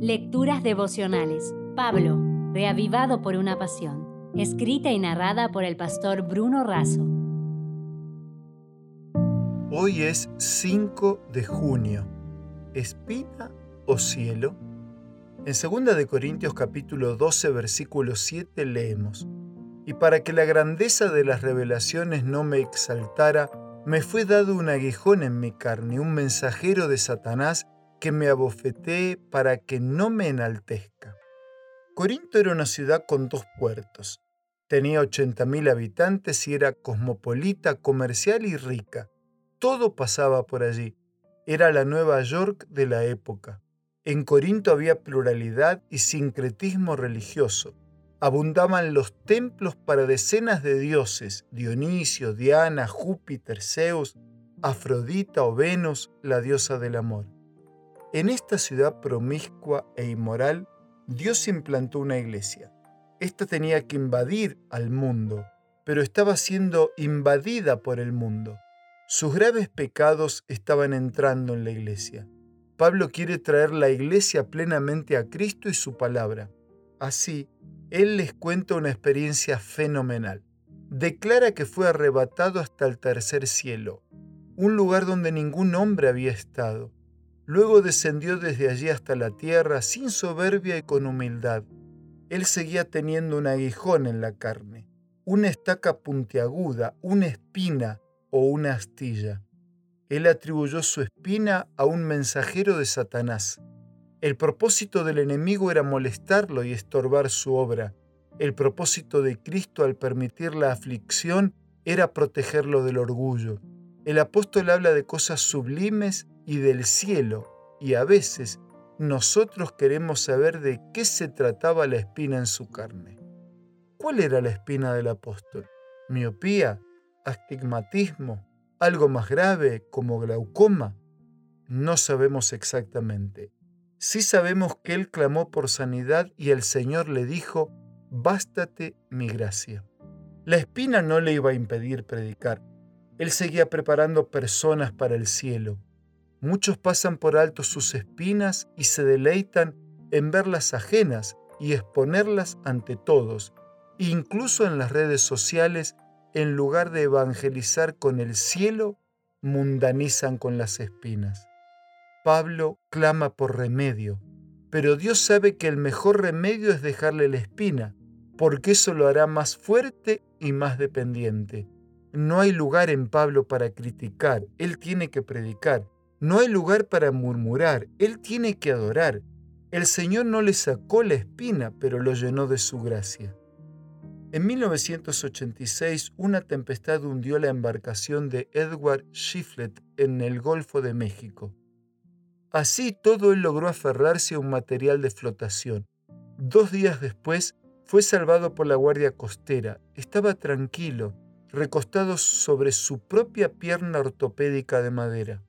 Lecturas devocionales. Pablo, reavivado por una pasión. Escrita y narrada por el pastor Bruno Razo. Hoy es 5 de junio. ¿Espina o cielo? En 2 de Corintios capítulo 12 versículo 7 leemos: Y para que la grandeza de las revelaciones no me exaltara, me fue dado un aguijón en mi carne, un mensajero de Satanás que me abofetee para que no me enaltezca. Corinto era una ciudad con dos puertos. Tenía 80.000 habitantes y era cosmopolita, comercial y rica. Todo pasaba por allí. Era la Nueva York de la época. En Corinto había pluralidad y sincretismo religioso. Abundaban los templos para decenas de dioses, Dionisio, Diana, Júpiter, Zeus, Afrodita o Venus, la diosa del amor. En esta ciudad promiscua e inmoral, Dios implantó una iglesia. Esta tenía que invadir al mundo, pero estaba siendo invadida por el mundo. Sus graves pecados estaban entrando en la iglesia. Pablo quiere traer la iglesia plenamente a Cristo y su palabra. Así, él les cuenta una experiencia fenomenal. Declara que fue arrebatado hasta el tercer cielo, un lugar donde ningún hombre había estado Luego descendió desde allí hasta la tierra sin soberbia y con humildad. Él seguía teniendo un aguijón en la carne, una estaca puntiaguda, una espina o una astilla. Él atribuyó su espina a un mensajero de Satanás. El propósito del enemigo era molestarlo y estorbar su obra. El propósito de Cristo al permitir la aflicción era protegerlo del orgullo. El apóstol habla de cosas sublimes y del cielo, y a veces nosotros queremos saber de qué se trataba la espina en su carne. ¿Cuál era la espina del apóstol? ¿Miopía? ¿Astigmatismo? ¿Algo más grave como glaucoma? No sabemos exactamente. Sí sabemos que él clamó por sanidad y el Señor le dijo, bástate mi gracia. La espina no le iba a impedir predicar. Él seguía preparando personas para el cielo. Muchos pasan por alto sus espinas y se deleitan en verlas ajenas y exponerlas ante todos, incluso en las redes sociales, en lugar de evangelizar con el cielo, mundanizan con las espinas. Pablo clama por remedio, pero Dios sabe que el mejor remedio es dejarle la espina, porque eso lo hará más fuerte y más dependiente. No hay lugar en Pablo para criticar, él tiene que predicar. No hay lugar para murmurar, él tiene que adorar. El Señor no le sacó la espina, pero lo llenó de su gracia. En 1986, una tempestad hundió la embarcación de Edward Shiflet en el Golfo de México. Así todo él logró aferrarse a un material de flotación. Dos días después, fue salvado por la Guardia Costera. Estaba tranquilo, recostado sobre su propia pierna ortopédica de madera.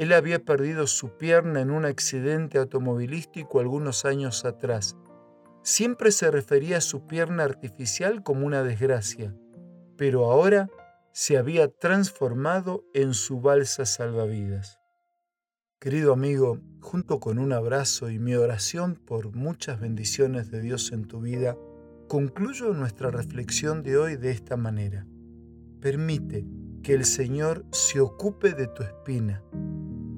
Él había perdido su pierna en un accidente automovilístico algunos años atrás. Siempre se refería a su pierna artificial como una desgracia, pero ahora se había transformado en su balsa salvavidas. Querido amigo, junto con un abrazo y mi oración por muchas bendiciones de Dios en tu vida, concluyo nuestra reflexión de hoy de esta manera. Permite que el Señor se ocupe de tu espina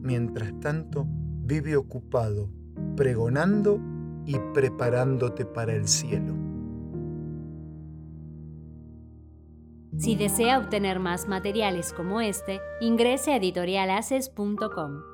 Mientras tanto, vive ocupado, pregonando y preparándote para el cielo. Si desea obtener más materiales como este, ingrese a editorialaces.com.